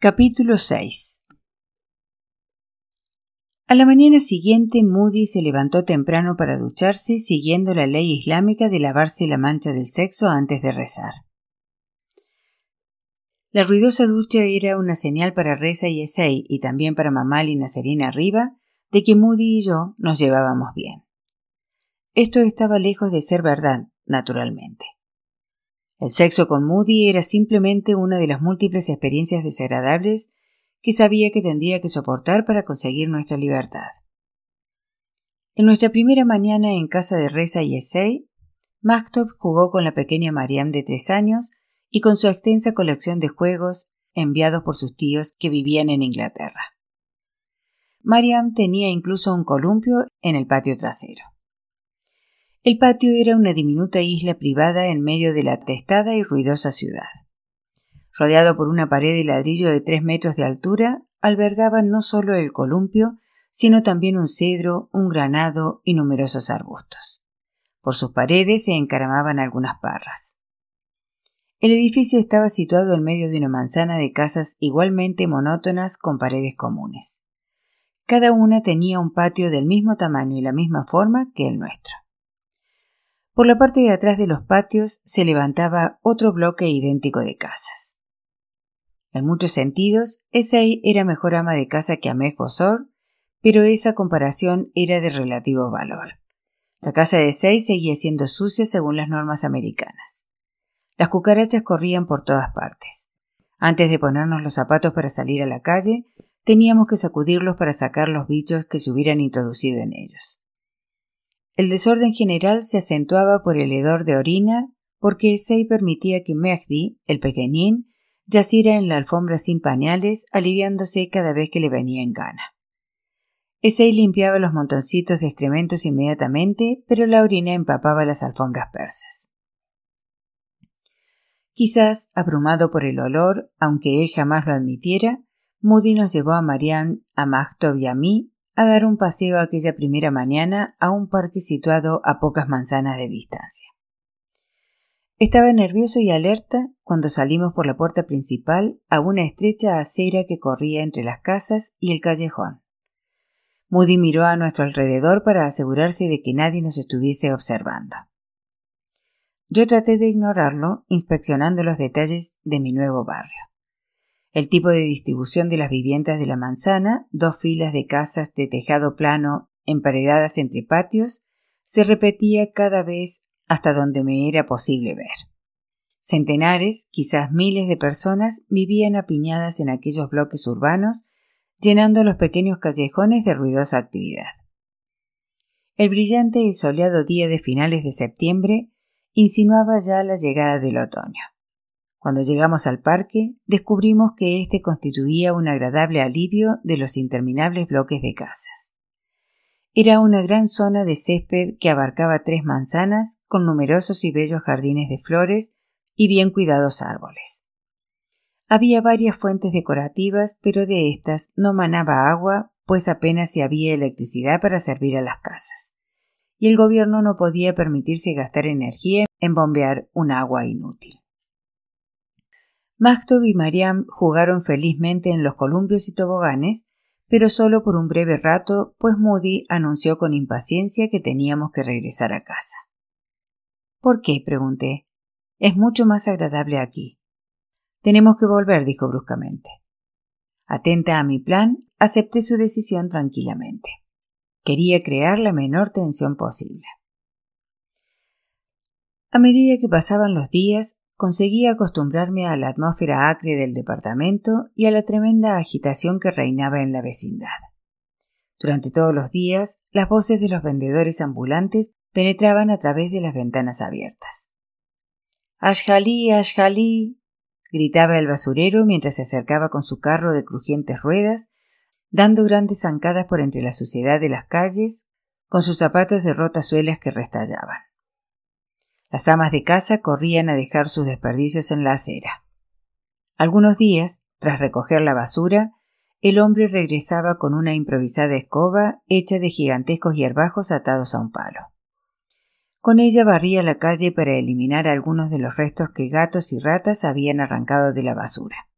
Capítulo 6 A la mañana siguiente, Moody se levantó temprano para ducharse, siguiendo la ley islámica de lavarse la mancha del sexo antes de rezar. La ruidosa ducha era una señal para Reza y Esei y también para Mamal y Nacerina arriba de que Moody y yo nos llevábamos bien. Esto estaba lejos de ser verdad, naturalmente. El sexo con Moody era simplemente una de las múltiples experiencias desagradables que sabía que tendría que soportar para conseguir nuestra libertad. En nuestra primera mañana en casa de Reza y Essay, Maktub jugó con la pequeña Mariam de tres años y con su extensa colección de juegos enviados por sus tíos que vivían en Inglaterra. Mariam tenía incluso un columpio en el patio trasero. El patio era una diminuta isla privada en medio de la atestada y ruidosa ciudad. Rodeado por una pared de ladrillo de tres metros de altura, albergaba no solo el columpio, sino también un cedro, un granado y numerosos arbustos. Por sus paredes se encaramaban algunas parras. El edificio estaba situado en medio de una manzana de casas igualmente monótonas con paredes comunes. Cada una tenía un patio del mismo tamaño y la misma forma que el nuestro. Por la parte de atrás de los patios se levantaba otro bloque idéntico de casas. En muchos sentidos, Esei era mejor ama de casa que Ahmed Bosor, pero esa comparación era de relativo valor. La casa de Esei seguía siendo sucia según las normas americanas. Las cucarachas corrían por todas partes. Antes de ponernos los zapatos para salir a la calle, teníamos que sacudirlos para sacar los bichos que se hubieran introducido en ellos. El desorden general se acentuaba por el hedor de orina porque Essay permitía que Mehdi, el pequeñín, yaciera en la alfombra sin pañales, aliviándose cada vez que le venía en gana. Essay limpiaba los montoncitos de excrementos inmediatamente, pero la orina empapaba las alfombras persas. Quizás, abrumado por el olor, aunque él jamás lo admitiera, Moody nos llevó a Marianne, a Magtob y a mí a dar un paseo aquella primera mañana a un parque situado a pocas manzanas de distancia. Estaba nervioso y alerta cuando salimos por la puerta principal a una estrecha acera que corría entre las casas y el callejón. Moody miró a nuestro alrededor para asegurarse de que nadie nos estuviese observando. Yo traté de ignorarlo, inspeccionando los detalles de mi nuevo barrio. El tipo de distribución de las viviendas de la manzana, dos filas de casas de tejado plano emparedadas entre patios, se repetía cada vez hasta donde me era posible ver. Centenares, quizás miles de personas vivían apiñadas en aquellos bloques urbanos, llenando los pequeños callejones de ruidosa actividad. El brillante y soleado día de finales de septiembre insinuaba ya la llegada del otoño. Cuando llegamos al parque, descubrimos que éste constituía un agradable alivio de los interminables bloques de casas. Era una gran zona de césped que abarcaba tres manzanas con numerosos y bellos jardines de flores y bien cuidados árboles. Había varias fuentes decorativas, pero de estas no manaba agua, pues apenas se había electricidad para servir a las casas, y el gobierno no podía permitirse gastar energía en bombear un agua inútil. Maktub y Mariam jugaron felizmente en los columpios y toboganes, pero solo por un breve rato, pues Moody anunció con impaciencia que teníamos que regresar a casa. ¿Por qué? pregunté. Es mucho más agradable aquí. Tenemos que volver, dijo bruscamente. Atenta a mi plan, acepté su decisión tranquilamente. Quería crear la menor tensión posible. A medida que pasaban los días, conseguí acostumbrarme a la atmósfera acre del departamento y a la tremenda agitación que reinaba en la vecindad. Durante todos los días, las voces de los vendedores ambulantes penetraban a través de las ventanas abiertas. Ashjalí, Ashjalí, gritaba el basurero mientras se acercaba con su carro de crujientes ruedas, dando grandes zancadas por entre la suciedad de las calles, con sus zapatos de rotas suelas que restallaban. Las amas de casa corrían a dejar sus desperdicios en la acera. Algunos días, tras recoger la basura, el hombre regresaba con una improvisada escoba hecha de gigantescos hierbajos atados a un palo. Con ella barría la calle para eliminar algunos de los restos que gatos y ratas habían arrancado de la basura.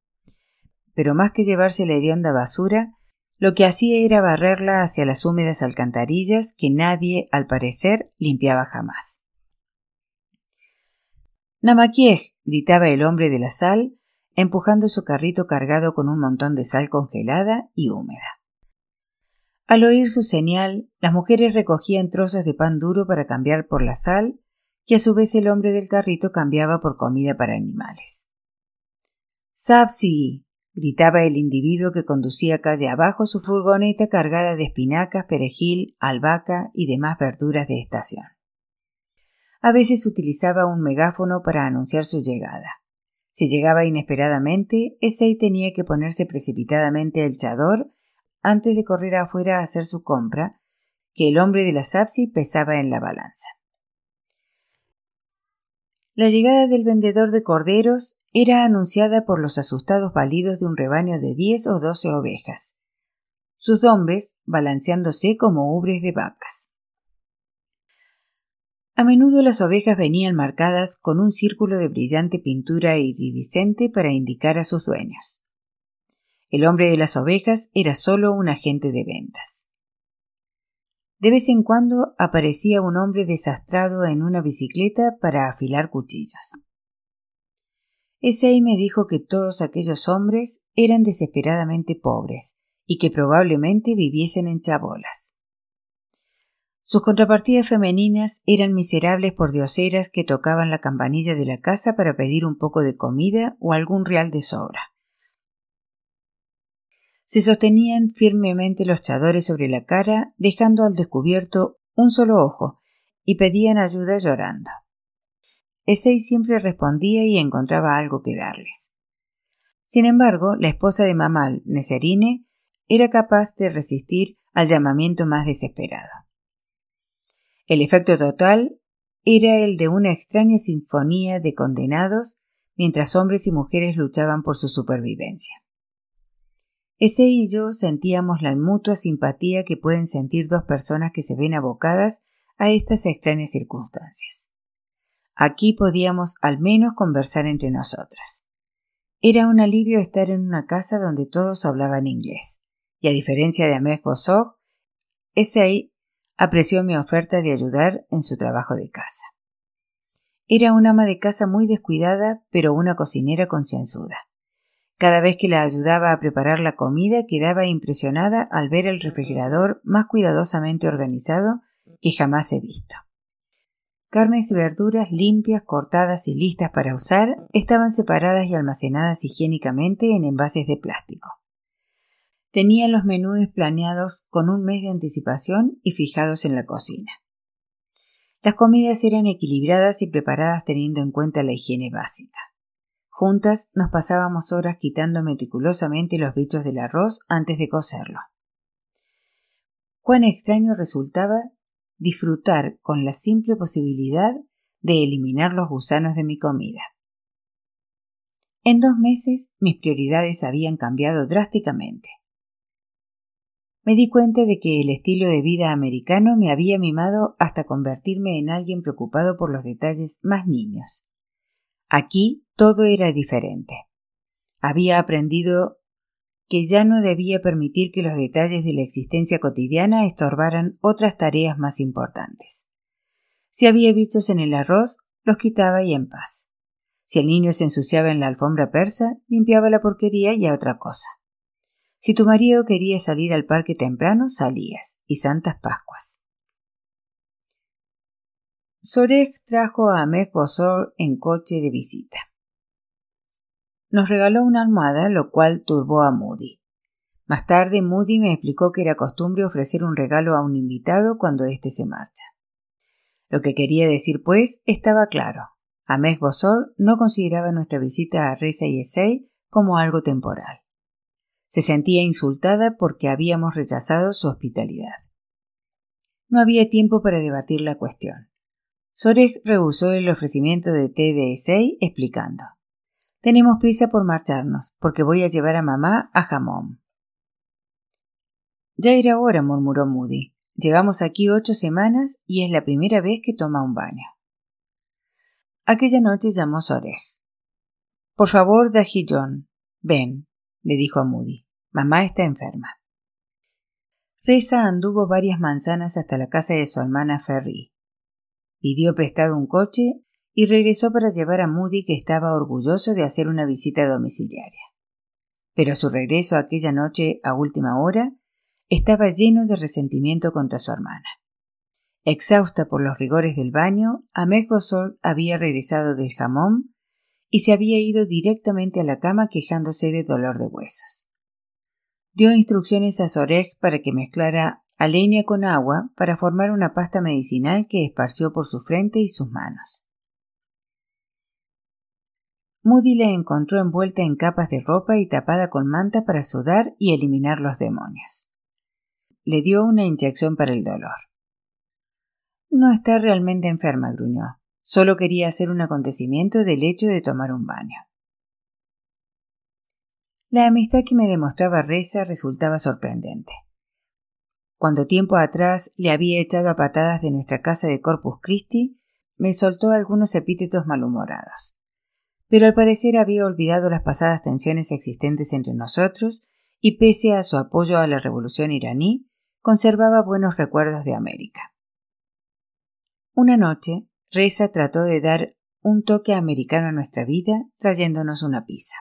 pero más que llevarse la hedionda basura, lo que hacía era barrerla hacia las húmedas alcantarillas que nadie, al parecer, limpiaba jamás. Namaquiej, gritaba el hombre de la sal, empujando su carrito cargado con un montón de sal congelada y húmeda. Al oír su señal, las mujeres recogían trozos de pan duro para cambiar por la sal, que a su vez el hombre del carrito cambiaba por comida para animales. Sapsi, gritaba el individuo que conducía calle abajo su furgoneta cargada de espinacas, perejil, albahaca y demás verduras de estación. A veces utilizaba un megáfono para anunciar su llegada. Si llegaba inesperadamente, ese tenía que ponerse precipitadamente el chador antes de correr afuera a hacer su compra, que el hombre de la Sapsi pesaba en la balanza. La llegada del vendedor de corderos era anunciada por los asustados balidos de un rebaño de diez o doce ovejas, sus hombres balanceándose como ubres de vacas. A menudo las ovejas venían marcadas con un círculo de brillante pintura iridiscente para indicar a sus dueños. El hombre de las ovejas era solo un agente de ventas. De vez en cuando aparecía un hombre desastrado en una bicicleta para afilar cuchillos. Esei me dijo que todos aquellos hombres eran desesperadamente pobres y que probablemente viviesen en chabolas. Sus contrapartidas femeninas eran miserables por dioseras que tocaban la campanilla de la casa para pedir un poco de comida o algún real de sobra. Se sostenían firmemente los chadores sobre la cara, dejando al descubierto un solo ojo, y pedían ayuda llorando. Esei siempre respondía y encontraba algo que darles. Sin embargo, la esposa de Mamal, Neserine, era capaz de resistir al llamamiento más desesperado. El efecto total era el de una extraña sinfonía de condenados mientras hombres y mujeres luchaban por su supervivencia. Ese y yo sentíamos la mutua simpatía que pueden sentir dos personas que se ven abocadas a estas extrañas circunstancias. Aquí podíamos al menos conversar entre nosotras. Era un alivio estar en una casa donde todos hablaban inglés, y a diferencia de Ahmed Bosog, ese apreció mi oferta de ayudar en su trabajo de casa. Era una ama de casa muy descuidada, pero una cocinera concienzuda. Cada vez que la ayudaba a preparar la comida quedaba impresionada al ver el refrigerador más cuidadosamente organizado que jamás he visto. Carnes y verduras limpias, cortadas y listas para usar estaban separadas y almacenadas higiénicamente en envases de plástico. Tenía los menús planeados con un mes de anticipación y fijados en la cocina. Las comidas eran equilibradas y preparadas teniendo en cuenta la higiene básica. Juntas nos pasábamos horas quitando meticulosamente los bichos del arroz antes de cocerlo. Cuán extraño resultaba disfrutar con la simple posibilidad de eliminar los gusanos de mi comida. En dos meses mis prioridades habían cambiado drásticamente. Me di cuenta de que el estilo de vida americano me había mimado hasta convertirme en alguien preocupado por los detalles más niños. Aquí todo era diferente. Había aprendido que ya no debía permitir que los detalles de la existencia cotidiana estorbaran otras tareas más importantes. Si había bichos en el arroz, los quitaba y en paz. Si el niño se ensuciaba en la alfombra persa, limpiaba la porquería y a otra cosa. Si tu marido quería salir al parque temprano, salías, y Santas Pascuas. Sorex trajo a Ahmed Bosor en coche de visita. Nos regaló una almohada, lo cual turbó a Moody. Más tarde, Moody me explicó que era costumbre ofrecer un regalo a un invitado cuando éste se marcha. Lo que quería decir, pues, estaba claro. Ahmed Bosor no consideraba nuestra visita a Reza y Esei como algo temporal. Se sentía insultada porque habíamos rechazado su hospitalidad. No había tiempo para debatir la cuestión. Sorek rehusó el ofrecimiento de té de explicando. Tenemos prisa por marcharnos, porque voy a llevar a mamá a jamón. Ya era hora, murmuró Moody. Llevamos aquí ocho semanas y es la primera vez que toma un baño. Aquella noche llamó Sorek. Por favor, Daji John, ven. Le dijo a Moody. Mamá está enferma. Reza anduvo varias manzanas hasta la casa de su hermana Ferry. Pidió prestado un coche y regresó para llevar a Moody que estaba orgulloso de hacer una visita domiciliaria. Pero su regreso aquella noche a última hora estaba lleno de resentimiento contra su hermana. Exhausta por los rigores del baño, Ahmed había regresado del jamón y se había ido directamente a la cama quejándose de dolor de huesos. Dio instrucciones a Soreg para que mezclara alenia con agua para formar una pasta medicinal que esparció por su frente y sus manos. Moody la encontró envuelta en capas de ropa y tapada con manta para sudar y eliminar los demonios. Le dio una inyección para el dolor. No está realmente enferma, gruñó. Solo quería hacer un acontecimiento del hecho de tomar un baño. La amistad que me demostraba Reza resultaba sorprendente. Cuando tiempo atrás le había echado a patadas de nuestra casa de Corpus Christi, me soltó algunos epítetos malhumorados. Pero al parecer había olvidado las pasadas tensiones existentes entre nosotros y pese a su apoyo a la revolución iraní, conservaba buenos recuerdos de América. Una noche, Reza trató de dar un toque americano a nuestra vida trayéndonos una pizza.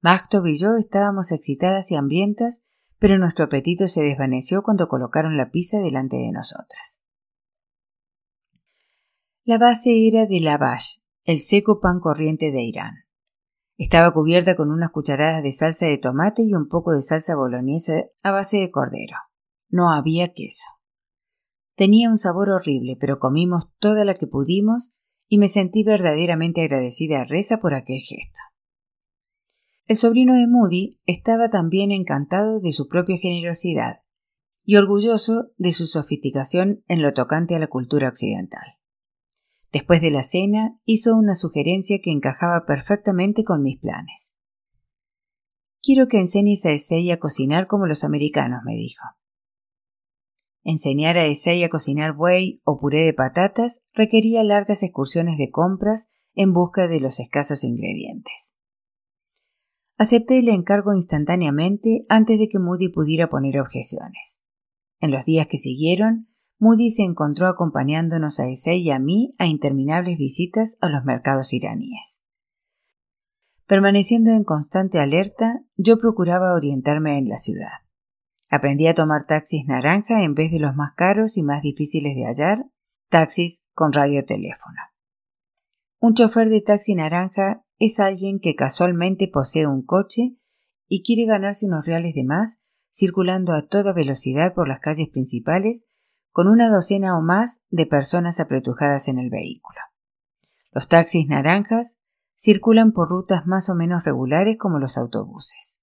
Maktov y yo estábamos excitadas y hambrientas, pero nuestro apetito se desvaneció cuando colocaron la pizza delante de nosotras. La base era de lavash, el seco pan corriente de Irán. Estaba cubierta con unas cucharadas de salsa de tomate y un poco de salsa boloñesa a base de cordero. No había queso. Tenía un sabor horrible, pero comimos toda la que pudimos y me sentí verdaderamente agradecida a Reza por aquel gesto. El sobrino de Moody estaba también encantado de su propia generosidad y orgulloso de su sofisticación en lo tocante a la cultura occidental. Después de la cena, hizo una sugerencia que encajaba perfectamente con mis planes. Quiero que enseñes a Essay a cocinar como los americanos, me dijo. Enseñar a Essay a cocinar buey o puré de patatas requería largas excursiones de compras en busca de los escasos ingredientes. Acepté el encargo instantáneamente antes de que Moody pudiera poner objeciones. En los días que siguieron, Moody se encontró acompañándonos a Essay y a mí a interminables visitas a los mercados iraníes. Permaneciendo en constante alerta, yo procuraba orientarme en la ciudad. Aprendí a tomar taxis naranja en vez de los más caros y más difíciles de hallar, taxis con radioteléfono. Un chofer de taxi naranja es alguien que casualmente posee un coche y quiere ganarse unos reales de más circulando a toda velocidad por las calles principales con una docena o más de personas apretujadas en el vehículo. Los taxis naranjas circulan por rutas más o menos regulares como los autobuses.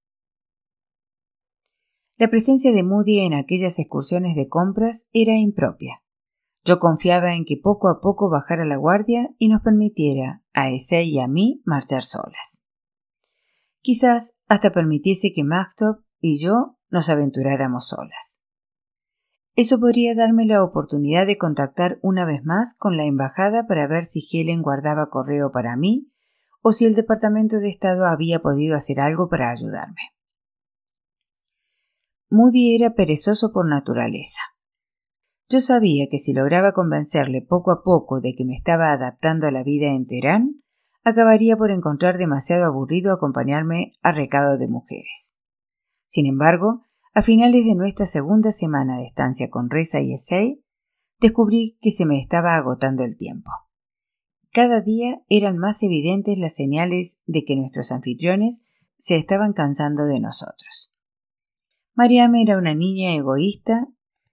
La presencia de Moody en aquellas excursiones de compras era impropia. Yo confiaba en que poco a poco bajara la guardia y nos permitiera, a ese y a mí, marchar solas. Quizás hasta permitiese que Maxtop y yo nos aventuráramos solas. Eso podría darme la oportunidad de contactar una vez más con la embajada para ver si Helen guardaba correo para mí o si el Departamento de Estado había podido hacer algo para ayudarme. Moody era perezoso por naturaleza. Yo sabía que si lograba convencerle poco a poco de que me estaba adaptando a la vida en Teherán, acabaría por encontrar demasiado aburrido acompañarme a recado de mujeres. Sin embargo, a finales de nuestra segunda semana de estancia con Reza y Essay, descubrí que se me estaba agotando el tiempo. Cada día eran más evidentes las señales de que nuestros anfitriones se estaban cansando de nosotros. Mariam era una niña egoísta,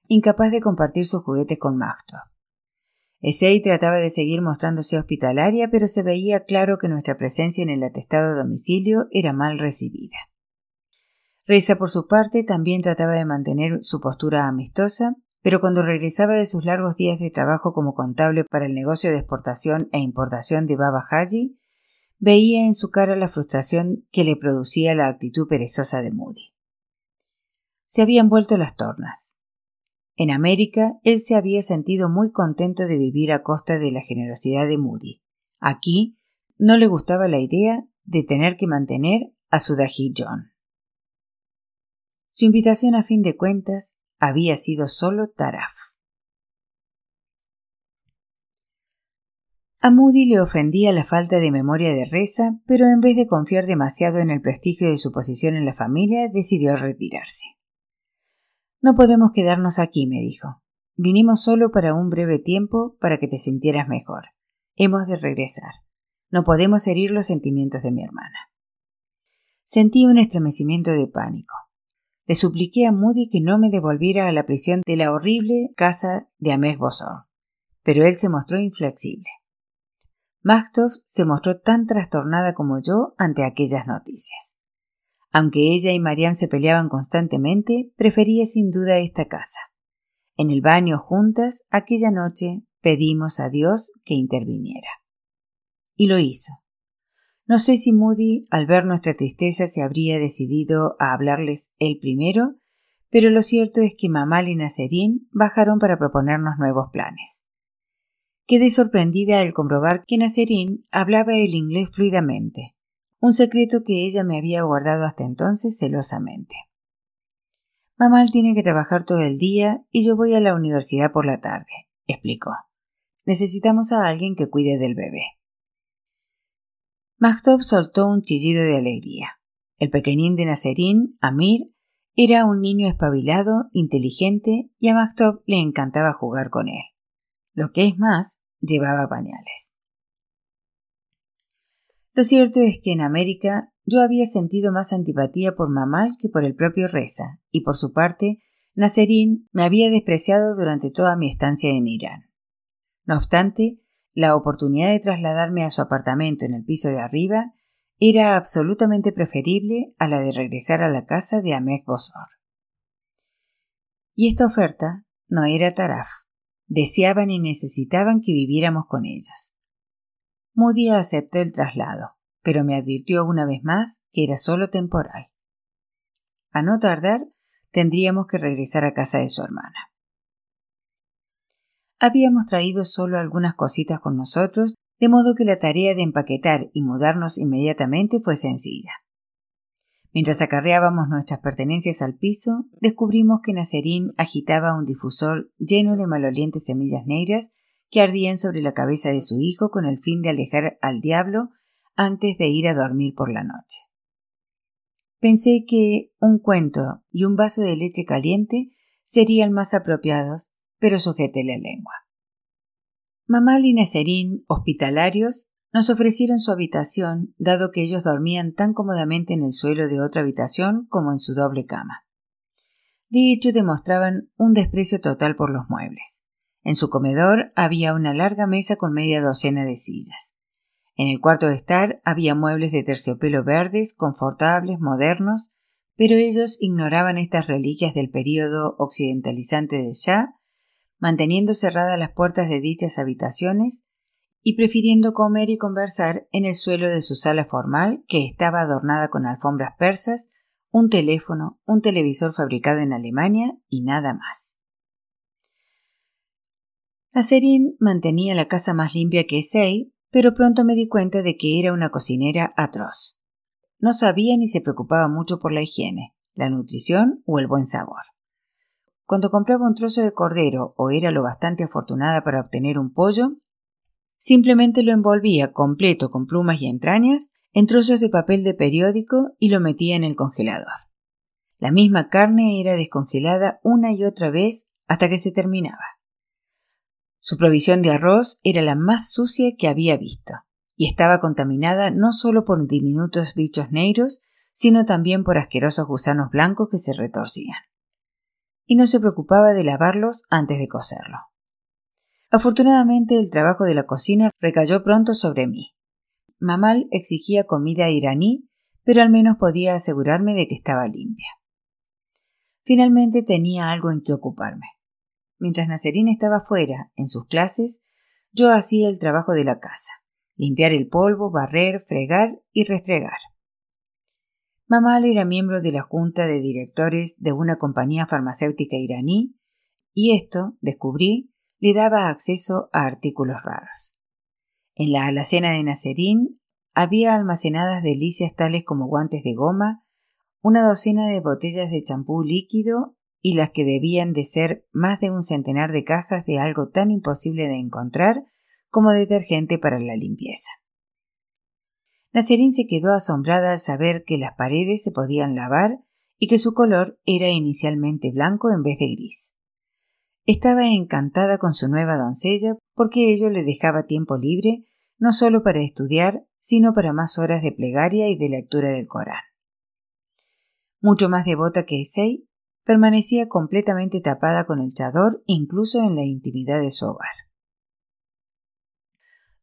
incapaz de compartir sus juguetes con Magto. Essay trataba de seguir mostrándose hospitalaria, pero se veía claro que nuestra presencia en el atestado domicilio era mal recibida. Reza, por su parte, también trataba de mantener su postura amistosa, pero cuando regresaba de sus largos días de trabajo como contable para el negocio de exportación e importación de Baba Haji, veía en su cara la frustración que le producía la actitud perezosa de Moody se habían vuelto las tornas. En América, él se había sentido muy contento de vivir a costa de la generosidad de Moody. Aquí, no le gustaba la idea de tener que mantener a su John. Su invitación a fin de cuentas había sido solo taraf. A Moody le ofendía la falta de memoria de Reza, pero en vez de confiar demasiado en el prestigio de su posición en la familia, decidió retirarse. No podemos quedarnos aquí, me dijo. Vinimos solo para un breve tiempo para que te sintieras mejor. Hemos de regresar. No podemos herir los sentimientos de mi hermana. Sentí un estremecimiento de pánico. Le supliqué a Moody que no me devolviera a la prisión de la horrible casa de Amés Bosor, pero él se mostró inflexible. Magtoff se mostró tan trastornada como yo ante aquellas noticias. Aunque ella y Marianne se peleaban constantemente, prefería sin duda esta casa. En el baño juntas, aquella noche, pedimos a Dios que interviniera. Y lo hizo. No sé si Moody, al ver nuestra tristeza, se habría decidido a hablarles él primero, pero lo cierto es que Mamal y Nacerín bajaron para proponernos nuevos planes. Quedé sorprendida al comprobar que Nacerín hablaba el inglés fluidamente un secreto que ella me había guardado hasta entonces celosamente. Mamal tiene que trabajar todo el día y yo voy a la universidad por la tarde, explicó. Necesitamos a alguien que cuide del bebé. Maxtop soltó un chillido de alegría. El pequeñín de Nacerín, Amir, era un niño espabilado, inteligente y a Maxtop le encantaba jugar con él. Lo que es más, llevaba pañales. Lo cierto es que en América yo había sentido más antipatía por Mamal que por el propio Reza, y por su parte, Nasserín me había despreciado durante toda mi estancia en Irán. No obstante, la oportunidad de trasladarme a su apartamento en el piso de arriba era absolutamente preferible a la de regresar a la casa de Ahmed Bosor. Y esta oferta no era taraf. Deseaban y necesitaban que viviéramos con ellos. Moody aceptó el traslado, pero me advirtió una vez más que era solo temporal. A no tardar, tendríamos que regresar a casa de su hermana. Habíamos traído solo algunas cositas con nosotros, de modo que la tarea de empaquetar y mudarnos inmediatamente fue sencilla. Mientras acarreábamos nuestras pertenencias al piso, descubrimos que Nacerín agitaba un difusor lleno de malolientes semillas negras que ardían sobre la cabeza de su hijo con el fin de alejar al diablo antes de ir a dormir por la noche. Pensé que un cuento y un vaso de leche caliente serían más apropiados, pero sujeté la lengua. Mamal y hospitalarios, nos ofrecieron su habitación, dado que ellos dormían tan cómodamente en el suelo de otra habitación como en su doble cama. De hecho, demostraban un desprecio total por los muebles. En su comedor había una larga mesa con media docena de sillas. En el cuarto de estar había muebles de terciopelo verdes, confortables, modernos, pero ellos ignoraban estas reliquias del período occidentalizante del Shah, manteniendo cerradas las puertas de dichas habitaciones y prefiriendo comer y conversar en el suelo de su sala formal, que estaba adornada con alfombras persas, un teléfono, un televisor fabricado en Alemania y nada más. Aserín mantenía la casa más limpia que Sei, pero pronto me di cuenta de que era una cocinera atroz. No sabía ni se preocupaba mucho por la higiene, la nutrición o el buen sabor. Cuando compraba un trozo de cordero o era lo bastante afortunada para obtener un pollo, simplemente lo envolvía completo con plumas y entrañas en trozos de papel de periódico y lo metía en el congelador. La misma carne era descongelada una y otra vez hasta que se terminaba. Su provisión de arroz era la más sucia que había visto, y estaba contaminada no solo por diminutos bichos negros, sino también por asquerosos gusanos blancos que se retorcían. Y no se preocupaba de lavarlos antes de cocerlo. Afortunadamente el trabajo de la cocina recayó pronto sobre mí. Mamal exigía comida iraní, pero al menos podía asegurarme de que estaba limpia. Finalmente tenía algo en que ocuparme. Mientras Nacerín estaba fuera, en sus clases, yo hacía el trabajo de la casa, limpiar el polvo, barrer, fregar y restregar. Mamal era miembro de la junta de directores de una compañía farmacéutica iraní y esto, descubrí, le daba acceso a artículos raros. En la alacena de Nacerín había almacenadas delicias tales como guantes de goma, una docena de botellas de champú líquido y las que debían de ser más de un centenar de cajas de algo tan imposible de encontrar como detergente para la limpieza. Nacerín se quedó asombrada al saber que las paredes se podían lavar y que su color era inicialmente blanco en vez de gris. Estaba encantada con su nueva doncella porque ello le dejaba tiempo libre no solo para estudiar, sino para más horas de plegaria y de lectura del Corán. Mucho más devota que Esei, permanecía completamente tapada con el chador incluso en la intimidad de su hogar.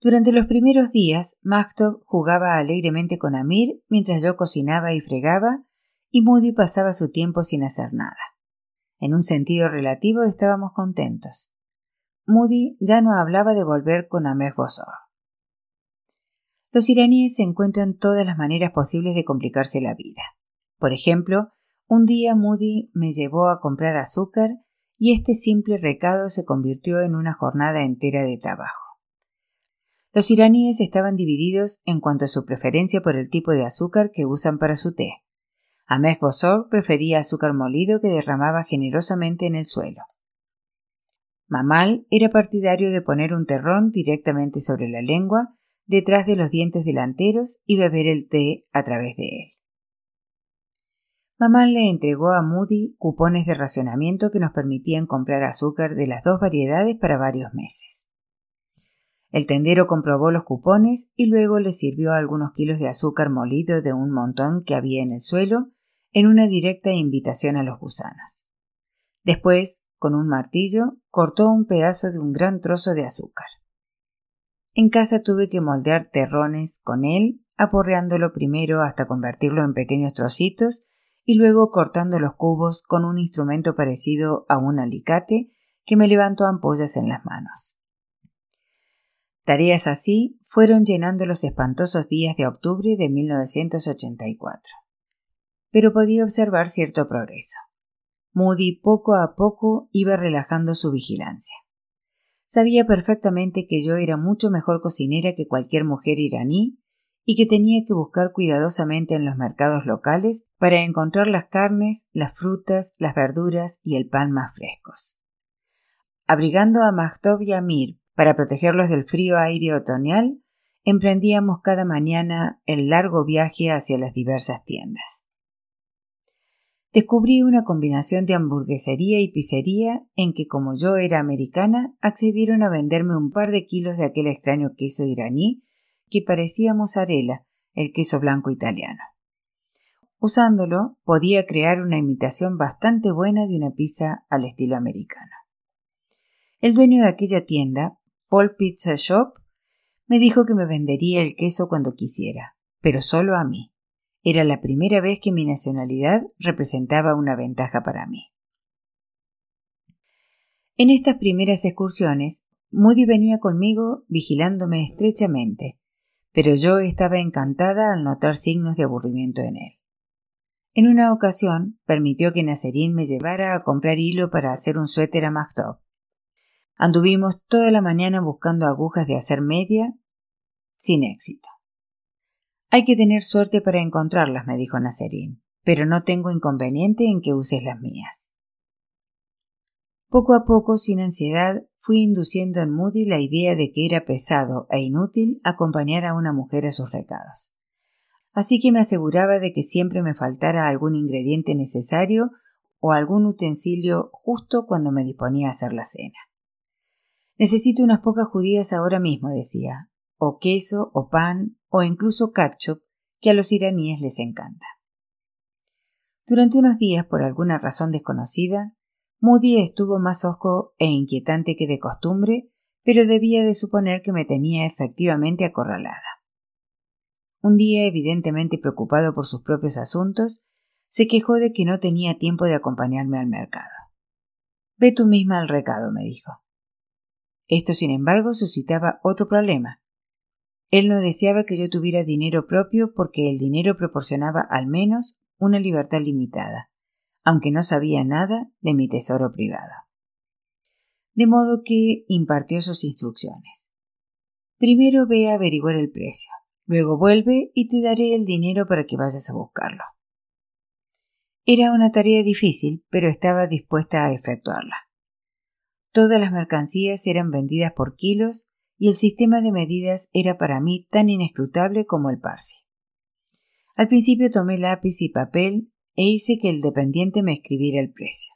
Durante los primeros días, Maktov jugaba alegremente con Amir mientras yo cocinaba y fregaba, y Moody pasaba su tiempo sin hacer nada. En un sentido relativo estábamos contentos. Moody ya no hablaba de volver con Ahmed Bosor. Los iraníes encuentran todas las maneras posibles de complicarse la vida. Por ejemplo, un día Moody me llevó a comprar azúcar y este simple recado se convirtió en una jornada entera de trabajo. Los iraníes estaban divididos en cuanto a su preferencia por el tipo de azúcar que usan para su té. Ahmed Bosor prefería azúcar molido que derramaba generosamente en el suelo. Mamal era partidario de poner un terrón directamente sobre la lengua detrás de los dientes delanteros y beber el té a través de él. Mamá le entregó a Moody cupones de racionamiento que nos permitían comprar azúcar de las dos variedades para varios meses. El tendero comprobó los cupones y luego le sirvió algunos kilos de azúcar molido de un montón que había en el suelo en una directa invitación a los gusanos. Después, con un martillo, cortó un pedazo de un gran trozo de azúcar. En casa tuve que moldear terrones con él, aporreándolo primero hasta convertirlo en pequeños trocitos y luego cortando los cubos con un instrumento parecido a un alicate que me levantó ampollas en las manos. Tareas así fueron llenando los espantosos días de octubre de 1984. Pero podía observar cierto progreso. Moody poco a poco iba relajando su vigilancia. Sabía perfectamente que yo era mucho mejor cocinera que cualquier mujer iraní y que tenía que buscar cuidadosamente en los mercados locales para encontrar las carnes, las frutas, las verduras y el pan más frescos. Abrigando a Mahtov y Amir para protegerlos del frío aire otoñal, emprendíamos cada mañana el largo viaje hacia las diversas tiendas descubrí una combinación de hamburguesería y pizzería en que, como yo era americana, accedieron a venderme un par de kilos de aquel extraño queso iraní que parecía mozzarella, el queso blanco italiano. Usándolo, podía crear una imitación bastante buena de una pizza al estilo americano. El dueño de aquella tienda, Paul Pizza Shop, me dijo que me vendería el queso cuando quisiera, pero solo a mí. Era la primera vez que mi nacionalidad representaba una ventaja para mí. En estas primeras excursiones, Moody venía conmigo vigilándome estrechamente, pero yo estaba encantada al notar signos de aburrimiento en él. En una ocasión permitió que Nacerín me llevara a comprar hilo para hacer un suéter a Magtop. Anduvimos toda la mañana buscando agujas de hacer media, sin éxito. Hay que tener suerte para encontrarlas, me dijo Nacerín, pero no tengo inconveniente en que uses las mías. Poco a poco, sin ansiedad, fui induciendo en Moody la idea de que era pesado e inútil acompañar a una mujer a sus recados. Así que me aseguraba de que siempre me faltara algún ingrediente necesario o algún utensilio justo cuando me disponía a hacer la cena. Necesito unas pocas judías ahora mismo, decía, o queso, o pan, o incluso ketchup, que a los iraníes les encanta. Durante unos días, por alguna razón desconocida, Moody estuvo más osco e inquietante que de costumbre, pero debía de suponer que me tenía efectivamente acorralada. Un día, evidentemente preocupado por sus propios asuntos, se quejó de que no tenía tiempo de acompañarme al mercado. Ve tú misma al recado, me dijo. Esto, sin embargo, suscitaba otro problema, él no deseaba que yo tuviera dinero propio porque el dinero proporcionaba al menos una libertad limitada, aunque no sabía nada de mi tesoro privado. De modo que impartió sus instrucciones. Primero ve a averiguar el precio, luego vuelve y te daré el dinero para que vayas a buscarlo. Era una tarea difícil, pero estaba dispuesta a efectuarla. Todas las mercancías eran vendidas por kilos y el sistema de medidas era para mí tan inescrutable como el parsi. Al principio tomé lápiz y papel e hice que el dependiente me escribiera el precio.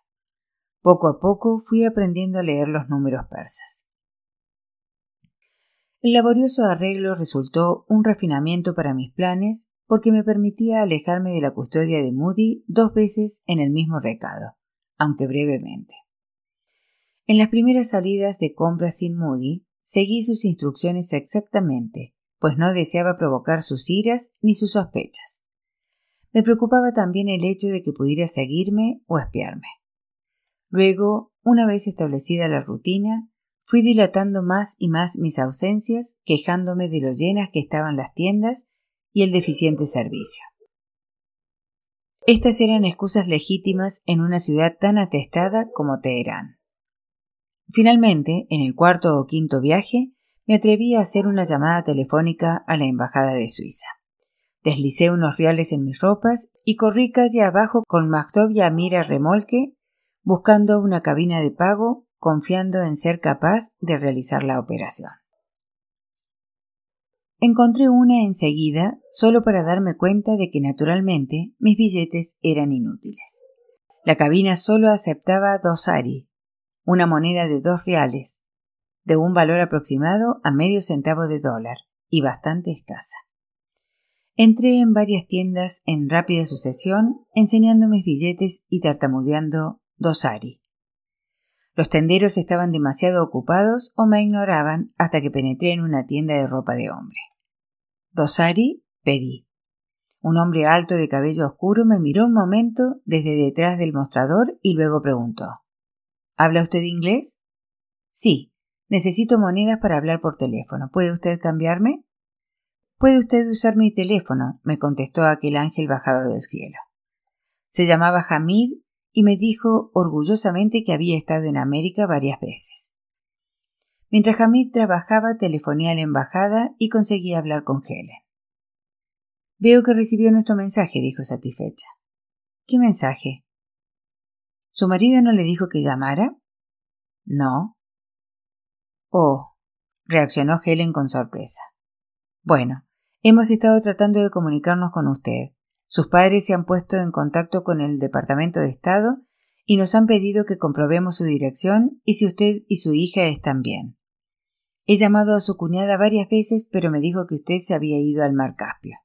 Poco a poco fui aprendiendo a leer los números persas. El laborioso arreglo resultó un refinamiento para mis planes porque me permitía alejarme de la custodia de Moody dos veces en el mismo recado, aunque brevemente. En las primeras salidas de compra sin Moody, seguí sus instrucciones exactamente, pues no deseaba provocar sus iras ni sus sospechas. Me preocupaba también el hecho de que pudiera seguirme o espiarme. Luego, una vez establecida la rutina, fui dilatando más y más mis ausencias, quejándome de lo llenas que estaban las tiendas y el deficiente servicio. Estas eran excusas legítimas en una ciudad tan atestada como Teherán. Finalmente, en el cuarto o quinto viaje, me atreví a hacer una llamada telefónica a la Embajada de Suiza. Deslicé unos reales en mis ropas y corrí calle abajo con Maktov y Amira remolque, buscando una cabina de pago, confiando en ser capaz de realizar la operación. Encontré una enseguida, solo para darme cuenta de que naturalmente mis billetes eran inútiles. La cabina solo aceptaba dos ari, una moneda de dos reales, de un valor aproximado a medio centavo de dólar y bastante escasa. Entré en varias tiendas en rápida sucesión, enseñando mis billetes y tartamudeando dos ari. Los tenderos estaban demasiado ocupados o me ignoraban hasta que penetré en una tienda de ropa de hombre. Dosari pedí. Un hombre alto de cabello oscuro me miró un momento desde detrás del mostrador y luego preguntó ¿Habla usted inglés? Sí. Necesito monedas para hablar por teléfono. ¿Puede usted cambiarme? Puede usted usar mi teléfono, me contestó aquel ángel bajado del cielo. Se llamaba Hamid y me dijo orgullosamente que había estado en América varias veces. Mientras Hamid trabajaba, telefoné a la embajada y conseguí hablar con Helen. Veo que recibió nuestro mensaje, dijo satisfecha. ¿Qué mensaje? ¿Su marido no le dijo que llamara? No. Oh, reaccionó Helen con sorpresa. Bueno, hemos estado tratando de comunicarnos con usted. Sus padres se han puesto en contacto con el Departamento de Estado y nos han pedido que comprobemos su dirección y si usted y su hija están bien. He llamado a su cuñada varias veces, pero me dijo que usted se había ido al Mar Caspio.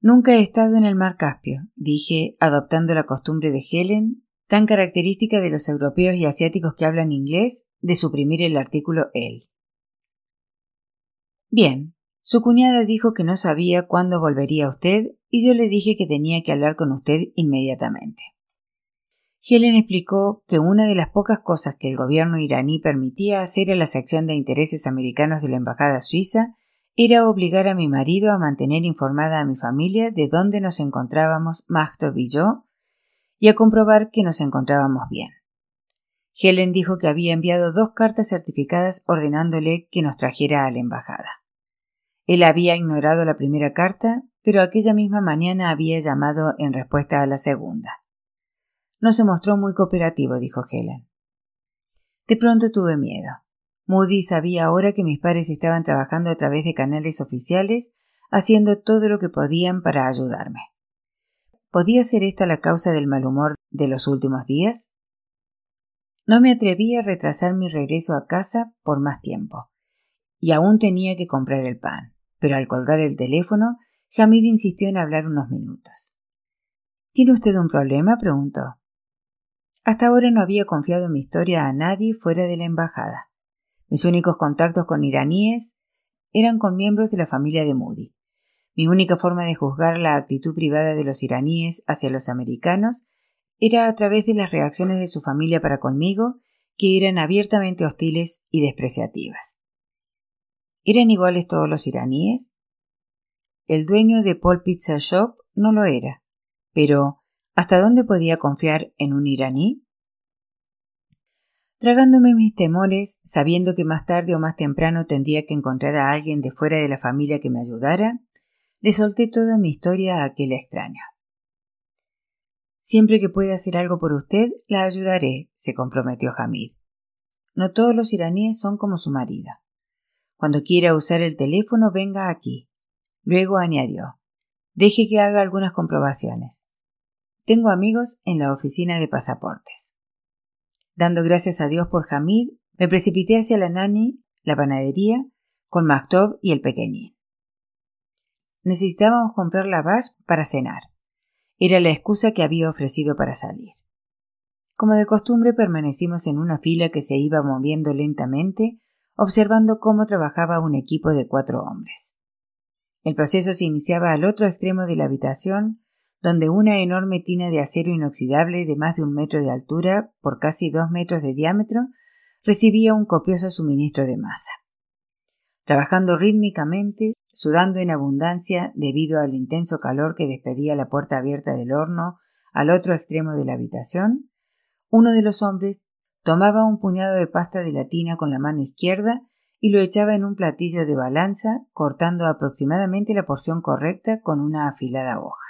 Nunca he estado en el mar Caspio, dije, adoptando la costumbre de Helen, tan característica de los europeos y asiáticos que hablan inglés, de suprimir el artículo él. Bien, su cuñada dijo que no sabía cuándo volvería usted y yo le dije que tenía que hablar con usted inmediatamente. Helen explicó que una de las pocas cosas que el gobierno iraní permitía hacer a la sección de intereses americanos de la Embajada Suiza era obligar a mi marido a mantener informada a mi familia de dónde nos encontrábamos Machtov y yo, y a comprobar que nos encontrábamos bien. Helen dijo que había enviado dos cartas certificadas ordenándole que nos trajera a la embajada. Él había ignorado la primera carta, pero aquella misma mañana había llamado en respuesta a la segunda. No se mostró muy cooperativo, dijo Helen. De pronto tuve miedo. Moody sabía ahora que mis padres estaban trabajando a través de canales oficiales, haciendo todo lo que podían para ayudarme. ¿Podía ser esta la causa del mal humor de los últimos días? No me atreví a retrasar mi regreso a casa por más tiempo, y aún tenía que comprar el pan, pero al colgar el teléfono, Hamid insistió en hablar unos minutos. ¿Tiene usted un problema? preguntó. Hasta ahora no había confiado mi historia a nadie fuera de la embajada. Mis únicos contactos con iraníes eran con miembros de la familia de Moody. Mi única forma de juzgar la actitud privada de los iraníes hacia los americanos era a través de las reacciones de su familia para conmigo, que eran abiertamente hostiles y despreciativas. ¿Eran iguales todos los iraníes? El dueño de Paul Pizza Shop no lo era, pero ¿hasta dónde podía confiar en un iraní? Tragándome mis temores, sabiendo que más tarde o más temprano tendría que encontrar a alguien de fuera de la familia que me ayudara, le solté toda mi historia a aquel extraño. Siempre que pueda hacer algo por usted, la ayudaré, se comprometió Hamid. No todos los iraníes son como su marido. Cuando quiera usar el teléfono, venga aquí. Luego añadió Deje que haga algunas comprobaciones. Tengo amigos en la oficina de pasaportes. Dando gracias a Dios por Hamid, me precipité hacia la nani, la panadería, con Maktob y el pequeñín. Necesitábamos comprar la vash para cenar. Era la excusa que había ofrecido para salir. Como de costumbre permanecimos en una fila que se iba moviendo lentamente, observando cómo trabajaba un equipo de cuatro hombres. El proceso se iniciaba al otro extremo de la habitación, donde una enorme tina de acero inoxidable de más de un metro de altura por casi dos metros de diámetro recibía un copioso suministro de masa. Trabajando rítmicamente, sudando en abundancia debido al intenso calor que despedía la puerta abierta del horno al otro extremo de la habitación, uno de los hombres tomaba un puñado de pasta de la tina con la mano izquierda y lo echaba en un platillo de balanza, cortando aproximadamente la porción correcta con una afilada hoja.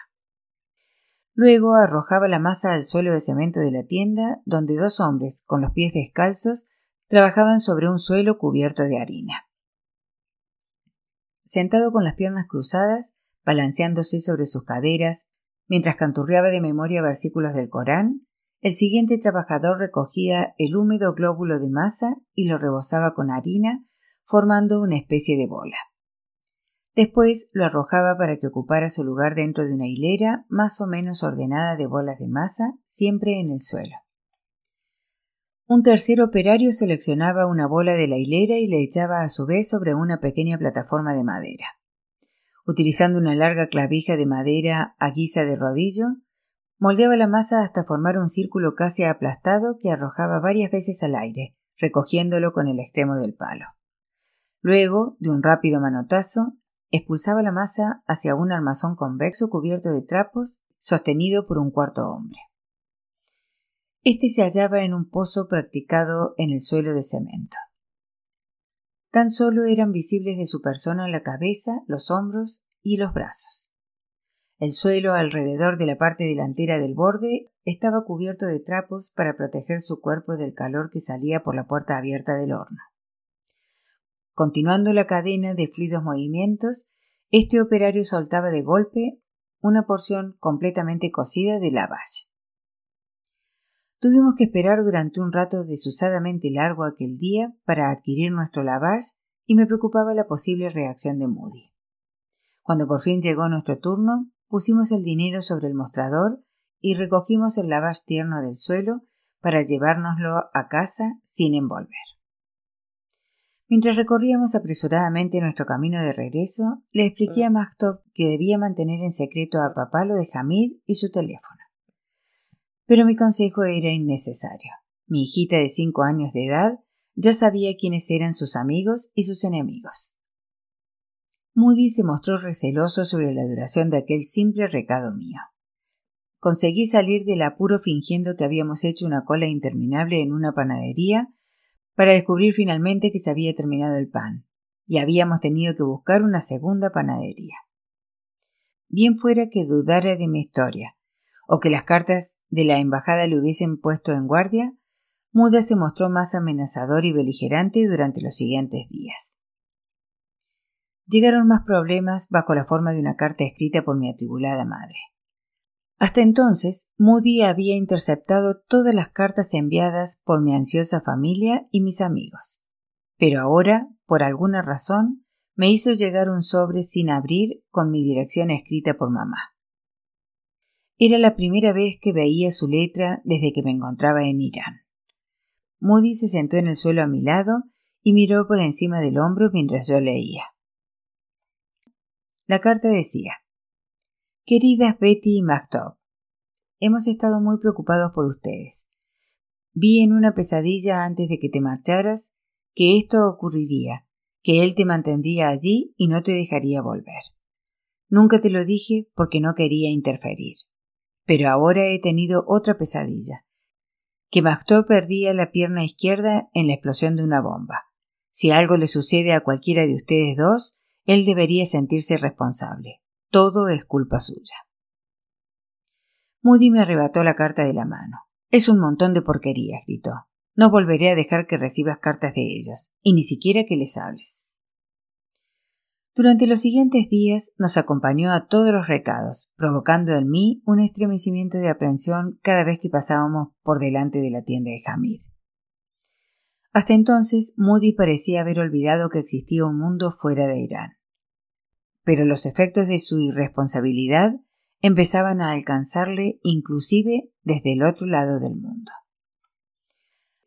Luego arrojaba la masa al suelo de cemento de la tienda, donde dos hombres, con los pies descalzos, trabajaban sobre un suelo cubierto de harina. Sentado con las piernas cruzadas, balanceándose sobre sus caderas, mientras canturreaba de memoria versículos del Corán, el siguiente trabajador recogía el húmedo glóbulo de masa y lo rebozaba con harina formando una especie de bola. Después lo arrojaba para que ocupara su lugar dentro de una hilera más o menos ordenada de bolas de masa, siempre en el suelo. Un tercer operario seleccionaba una bola de la hilera y la echaba a su vez sobre una pequeña plataforma de madera. Utilizando una larga clavija de madera a guisa de rodillo, moldeaba la masa hasta formar un círculo casi aplastado que arrojaba varias veces al aire, recogiéndolo con el extremo del palo. Luego, de un rápido manotazo, expulsaba la masa hacia un armazón convexo cubierto de trapos, sostenido por un cuarto hombre. Este se hallaba en un pozo practicado en el suelo de cemento. Tan solo eran visibles de su persona la cabeza, los hombros y los brazos. El suelo alrededor de la parte delantera del borde estaba cubierto de trapos para proteger su cuerpo del calor que salía por la puerta abierta del horno. Continuando la cadena de fluidos movimientos, este operario soltaba de golpe una porción completamente cocida de lavage. Tuvimos que esperar durante un rato desusadamente largo aquel día para adquirir nuestro lavage y me preocupaba la posible reacción de Moody. Cuando por fin llegó nuestro turno, pusimos el dinero sobre el mostrador y recogimos el lavage tierno del suelo para llevárnoslo a casa sin envolver. Mientras recorríamos apresuradamente nuestro camino de regreso, le expliqué a Maktop que debía mantener en secreto a papá lo de Hamid y su teléfono. Pero mi consejo era innecesario. Mi hijita de cinco años de edad ya sabía quiénes eran sus amigos y sus enemigos. Moody se mostró receloso sobre la duración de aquel simple recado mío. Conseguí salir del apuro fingiendo que habíamos hecho una cola interminable en una panadería para descubrir finalmente que se había terminado el pan, y habíamos tenido que buscar una segunda panadería. Bien fuera que dudara de mi historia, o que las cartas de la embajada le hubiesen puesto en guardia, Muda se mostró más amenazador y beligerante durante los siguientes días. Llegaron más problemas bajo la forma de una carta escrita por mi atribulada madre. Hasta entonces, Moody había interceptado todas las cartas enviadas por mi ansiosa familia y mis amigos. Pero ahora, por alguna razón, me hizo llegar un sobre sin abrir con mi dirección escrita por mamá. Era la primera vez que veía su letra desde que me encontraba en Irán. Moody se sentó en el suelo a mi lado y miró por encima del hombro mientras yo leía. La carta decía Queridas Betty y Mactop, hemos estado muy preocupados por ustedes. Vi en una pesadilla antes de que te marcharas que esto ocurriría, que él te mantendría allí y no te dejaría volver. Nunca te lo dije porque no quería interferir. Pero ahora he tenido otra pesadilla. Que Mactop perdía la pierna izquierda en la explosión de una bomba. Si algo le sucede a cualquiera de ustedes dos, él debería sentirse responsable. Todo es culpa suya. Moody me arrebató la carta de la mano. Es un montón de porquerías, gritó. No volveré a dejar que recibas cartas de ellos, y ni siquiera que les hables. Durante los siguientes días nos acompañó a todos los recados, provocando en mí un estremecimiento de aprensión cada vez que pasábamos por delante de la tienda de Hamid. Hasta entonces, Moody parecía haber olvidado que existía un mundo fuera de Irán. Pero los efectos de su irresponsabilidad empezaban a alcanzarle inclusive desde el otro lado del mundo.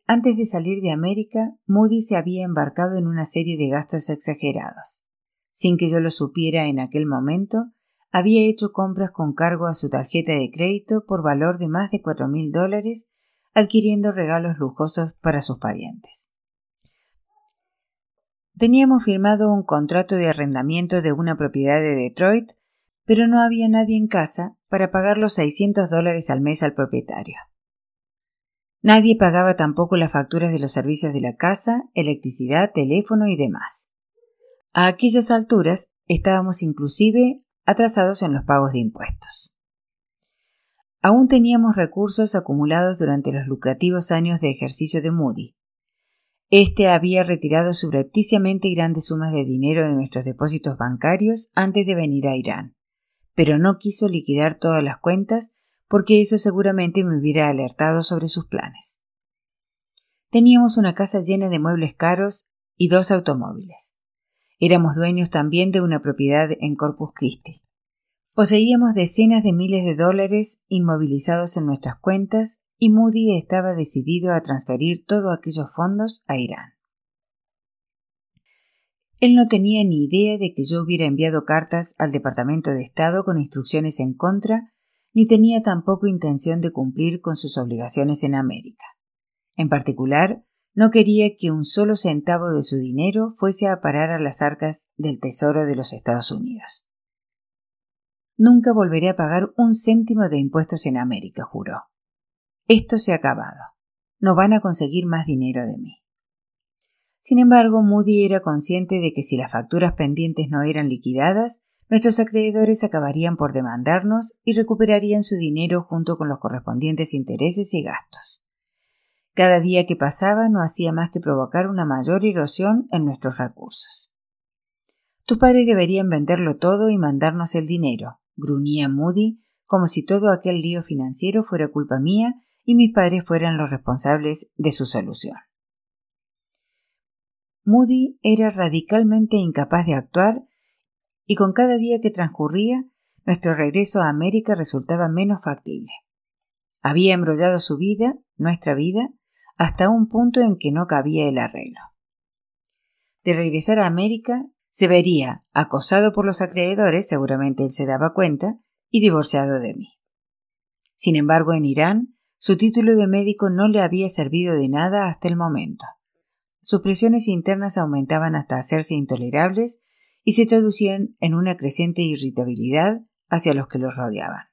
Antes de salir de América, Moody se había embarcado en una serie de gastos exagerados. Sin que yo lo supiera en aquel momento, había hecho compras con cargo a su tarjeta de crédito por valor de más de cuatro mil dólares, adquiriendo regalos lujosos para sus parientes. Teníamos firmado un contrato de arrendamiento de una propiedad de Detroit pero no había nadie en casa para pagar los 600 dólares al mes al propietario. Nadie pagaba tampoco las facturas de los servicios de la casa, electricidad, teléfono y demás. A aquellas alturas estábamos inclusive atrasados en los pagos de impuestos. Aún teníamos recursos acumulados durante los lucrativos años de ejercicio de Moody. Este había retirado subrepticiamente grandes sumas de dinero de nuestros depósitos bancarios antes de venir a Irán pero no quiso liquidar todas las cuentas porque eso seguramente me hubiera alertado sobre sus planes. Teníamos una casa llena de muebles caros y dos automóviles. Éramos dueños también de una propiedad en Corpus Christi. Poseíamos decenas de miles de dólares inmovilizados en nuestras cuentas y Moody estaba decidido a transferir todos aquellos fondos a Irán. Él no tenía ni idea de que yo hubiera enviado cartas al Departamento de Estado con instrucciones en contra, ni tenía tampoco intención de cumplir con sus obligaciones en América. En particular, no quería que un solo centavo de su dinero fuese a parar a las arcas del Tesoro de los Estados Unidos. Nunca volveré a pagar un céntimo de impuestos en América, juró. Esto se ha acabado. No van a conseguir más dinero de mí. Sin embargo, Moody era consciente de que si las facturas pendientes no eran liquidadas, nuestros acreedores acabarían por demandarnos y recuperarían su dinero junto con los correspondientes intereses y gastos. Cada día que pasaba no hacía más que provocar una mayor erosión en nuestros recursos. Tus padres deberían venderlo todo y mandarnos el dinero, gruñía Moody, como si todo aquel lío financiero fuera culpa mía y mis padres fueran los responsables de su solución. Moody era radicalmente incapaz de actuar y con cada día que transcurría nuestro regreso a América resultaba menos factible. Había embrollado su vida, nuestra vida, hasta un punto en que no cabía el arreglo. De regresar a América, se vería acosado por los acreedores, seguramente él se daba cuenta, y divorciado de mí. Sin embargo, en Irán, su título de médico no le había servido de nada hasta el momento. Sus presiones internas aumentaban hasta hacerse intolerables y se traducían en una creciente irritabilidad hacia los que los rodeaban.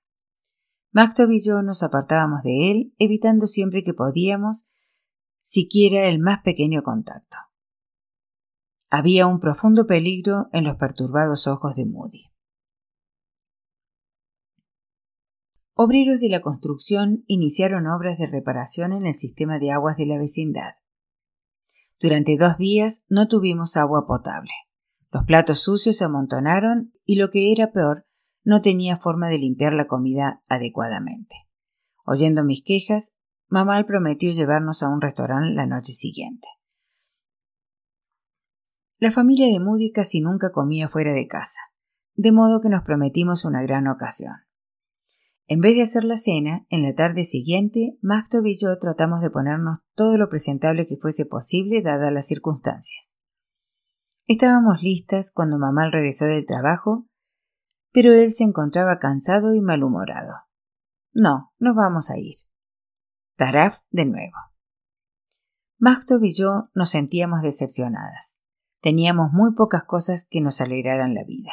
Mactov y yo nos apartábamos de él, evitando siempre que podíamos siquiera el más pequeño contacto. Había un profundo peligro en los perturbados ojos de Moody. Obreros de la construcción iniciaron obras de reparación en el sistema de aguas de la vecindad. Durante dos días no tuvimos agua potable. Los platos sucios se amontonaron y lo que era peor, no tenía forma de limpiar la comida adecuadamente. Oyendo mis quejas, mamá prometió llevarnos a un restaurante la noche siguiente. La familia de Moody casi nunca comía fuera de casa, de modo que nos prometimos una gran ocasión. En vez de hacer la cena, en la tarde siguiente, Magtov y yo tratamos de ponernos todo lo presentable que fuese posible dadas las circunstancias. Estábamos listas cuando mamá regresó del trabajo, pero él se encontraba cansado y malhumorado. No, nos vamos a ir. Taraf de nuevo. Magtov y yo nos sentíamos decepcionadas. Teníamos muy pocas cosas que nos alegraran la vida.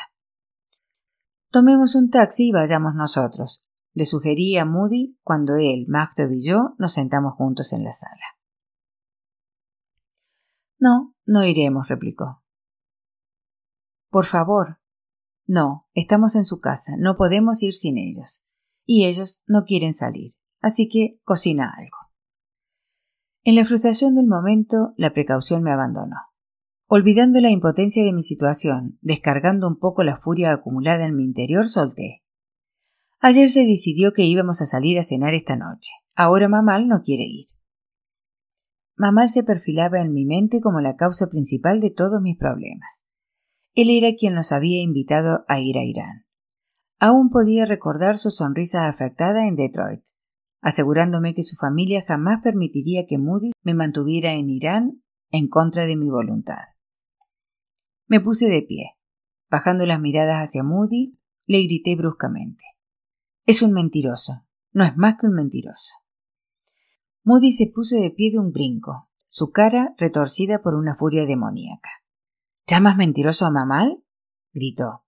Tomemos un taxi y vayamos nosotros, le sugerí a Moody cuando él, Mactov y yo nos sentamos juntos en la sala. No, no iremos, replicó. Por favor. No, estamos en su casa, no podemos ir sin ellos. y ellos no quieren salir, así que cocina algo. En la frustración del momento, la precaución me abandonó. Olvidando la impotencia de mi situación, descargando un poco la furia acumulada en mi interior, solté. Ayer se decidió que íbamos a salir a cenar esta noche. Ahora Mamal no quiere ir. Mamal se perfilaba en mi mente como la causa principal de todos mis problemas. Él era quien nos había invitado a ir a Irán. Aún podía recordar su sonrisa afectada en Detroit, asegurándome que su familia jamás permitiría que Moody me mantuviera en Irán en contra de mi voluntad. Me puse de pie. Bajando las miradas hacia Moody, le grité bruscamente. Es un mentiroso. No es más que un mentiroso. Moody se puso de pie de un brinco, su cara retorcida por una furia demoníaca. ¿Llamas mentiroso a Mamal? gritó.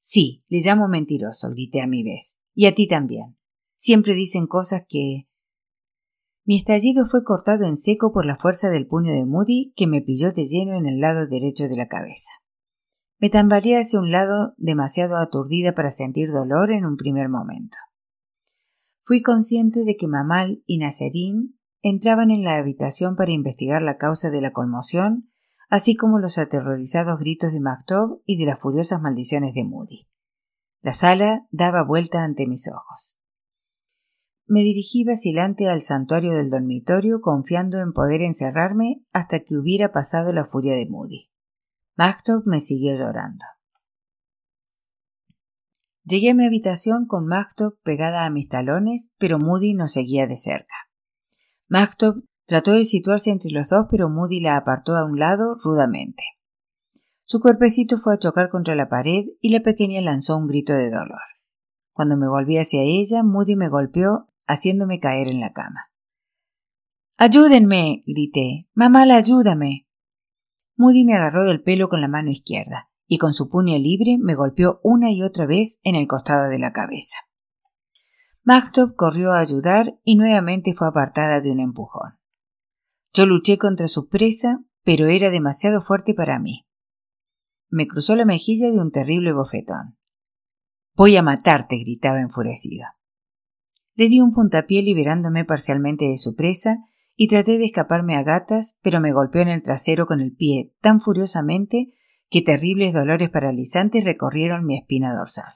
Sí, le llamo mentiroso, grité a mi vez. Y a ti también. Siempre dicen cosas que. Mi estallido fue cortado en seco por la fuerza del puño de Moody que me pilló de lleno en el lado derecho de la cabeza. Me tambaleé hacia un lado demasiado aturdida para sentir dolor en un primer momento. Fui consciente de que Mamal y Nazarín entraban en la habitación para investigar la causa de la conmoción así como los aterrorizados gritos de Maktob y de las furiosas maldiciones de Moody. La sala daba vuelta ante mis ojos. Me dirigí vacilante al santuario del dormitorio confiando en poder encerrarme hasta que hubiera pasado la furia de Moody. Maktob me siguió llorando. Llegué a mi habitación con Maktob pegada a mis talones, pero Moody nos seguía de cerca. Maktob Trató de situarse entre los dos, pero Moody la apartó a un lado rudamente. Su cuerpecito fue a chocar contra la pared y la pequeña lanzó un grito de dolor. Cuando me volví hacia ella, Moody me golpeó, haciéndome caer en la cama. Ayúdenme, grité. Mamá, ayúdame. Moody me agarró del pelo con la mano izquierda y con su puño libre me golpeó una y otra vez en el costado de la cabeza. Magtop corrió a ayudar y nuevamente fue apartada de un empujón. Yo luché contra su presa, pero era demasiado fuerte para mí. Me cruzó la mejilla de un terrible bofetón. Voy a matarte, gritaba enfurecido. Le di un puntapié liberándome parcialmente de su presa y traté de escaparme a gatas, pero me golpeó en el trasero con el pie tan furiosamente que terribles dolores paralizantes recorrieron mi espina dorsal.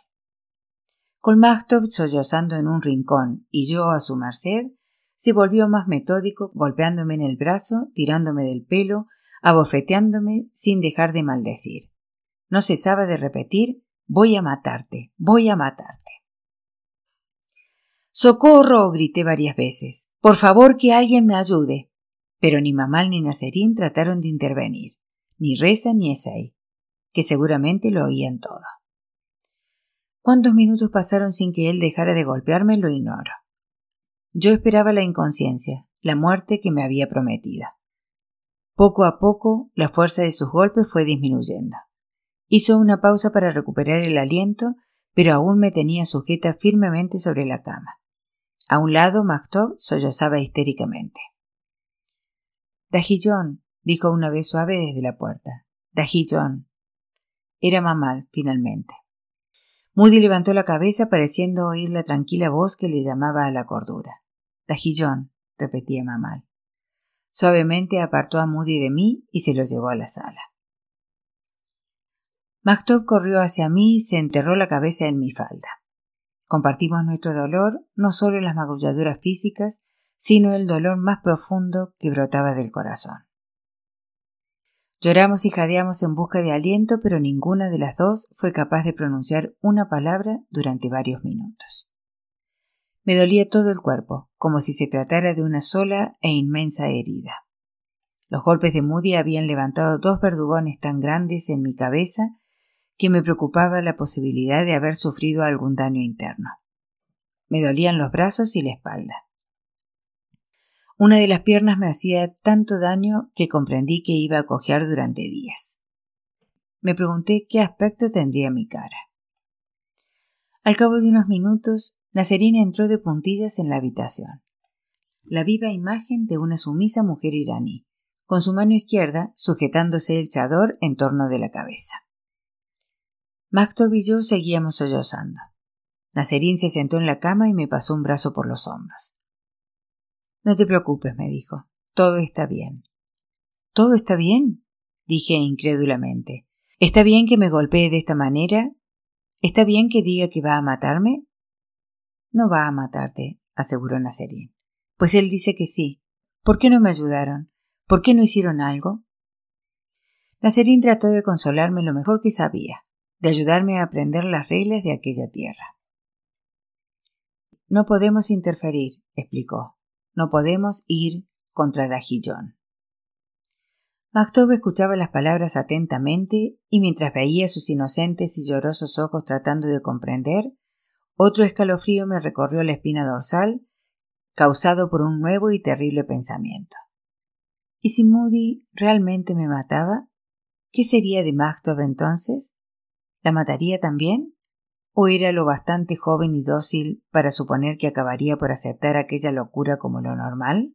Con Magtop sollozando en un rincón y yo a su merced, se volvió más metódico, golpeándome en el brazo, tirándome del pelo, abofeteándome sin dejar de maldecir. No cesaba de repetir Voy a matarte, voy a matarte. Socorro. grité varias veces. Por favor que alguien me ayude. Pero ni Mamal ni Nacerín trataron de intervenir, ni Reza ni Esai, que seguramente lo oían todo. Cuántos minutos pasaron sin que él dejara de golpearme lo ignoro. Yo esperaba la inconsciencia, la muerte que me había prometida. Poco a poco, la fuerza de sus golpes fue disminuyendo. Hizo una pausa para recuperar el aliento, pero aún me tenía sujeta firmemente sobre la cama. A un lado, Maktov sollozaba histéricamente. Dajillón, dijo una vez suave desde la puerta. Dajillón. Era Mamal, finalmente. Moody levantó la cabeza pareciendo oír la tranquila voz que le llamaba a la cordura. Dajillón, repetía Mamal. Suavemente apartó a Moody de mí y se lo llevó a la sala. Maktob corrió hacia mí y se enterró la cabeza en mi falda. Compartimos nuestro dolor, no solo las magulladuras físicas, sino el dolor más profundo que brotaba del corazón. Lloramos y jadeamos en busca de aliento, pero ninguna de las dos fue capaz de pronunciar una palabra durante varios minutos. Me dolía todo el cuerpo, como si se tratara de una sola e inmensa herida. Los golpes de Moody habían levantado dos verdugones tan grandes en mi cabeza que me preocupaba la posibilidad de haber sufrido algún daño interno. Me dolían los brazos y la espalda. Una de las piernas me hacía tanto daño que comprendí que iba a cojear durante días. Me pregunté qué aspecto tendría mi cara. Al cabo de unos minutos, Nacerina entró de puntillas en la habitación. La viva imagen de una sumisa mujer iraní, con su mano izquierda sujetándose el chador en torno de la cabeza. Maktob y yo seguíamos sollozando. Nacerín se sentó en la cama y me pasó un brazo por los hombros. No te preocupes, me dijo. Todo está bien. ¿Todo está bien? dije incrédulamente. ¿Está bien que me golpee de esta manera? ¿Está bien que diga que va a matarme? No va a matarte, aseguró Nacerín. Pues él dice que sí. ¿Por qué no me ayudaron? ¿Por qué no hicieron algo? Nacerín trató de consolarme lo mejor que sabía, de ayudarme a aprender las reglas de aquella tierra. No podemos interferir, explicó. No podemos ir contra Dajillón. Mactob escuchaba las palabras atentamente y mientras veía sus inocentes y llorosos ojos tratando de comprender, otro escalofrío me recorrió la espina dorsal, causado por un nuevo y terrible pensamiento. ¿Y si Moody realmente me mataba? ¿Qué sería de Mactob entonces? ¿La mataría también? ¿O era lo bastante joven y dócil para suponer que acabaría por aceptar aquella locura como lo normal?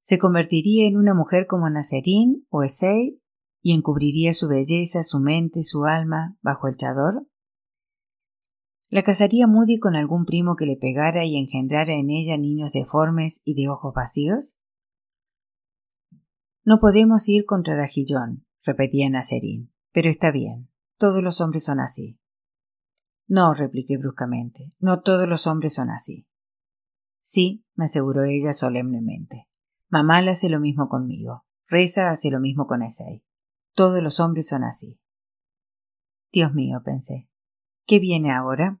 se convertiría en una mujer como Nazarín o Esei y encubriría su belleza, su mente, su alma bajo el chador? ¿La casaría Moody con algún primo que le pegara y engendrara en ella niños deformes y de ojos vacíos? No podemos ir contra Dajillón, repetía Nazarín, pero está bien, todos los hombres son así. No, repliqué bruscamente, no todos los hombres son así. Sí, me aseguró ella solemnemente. Mamá hace lo mismo conmigo. Reza hace lo mismo con Esei. Todos los hombres son así. Dios mío, pensé. ¿Qué viene ahora?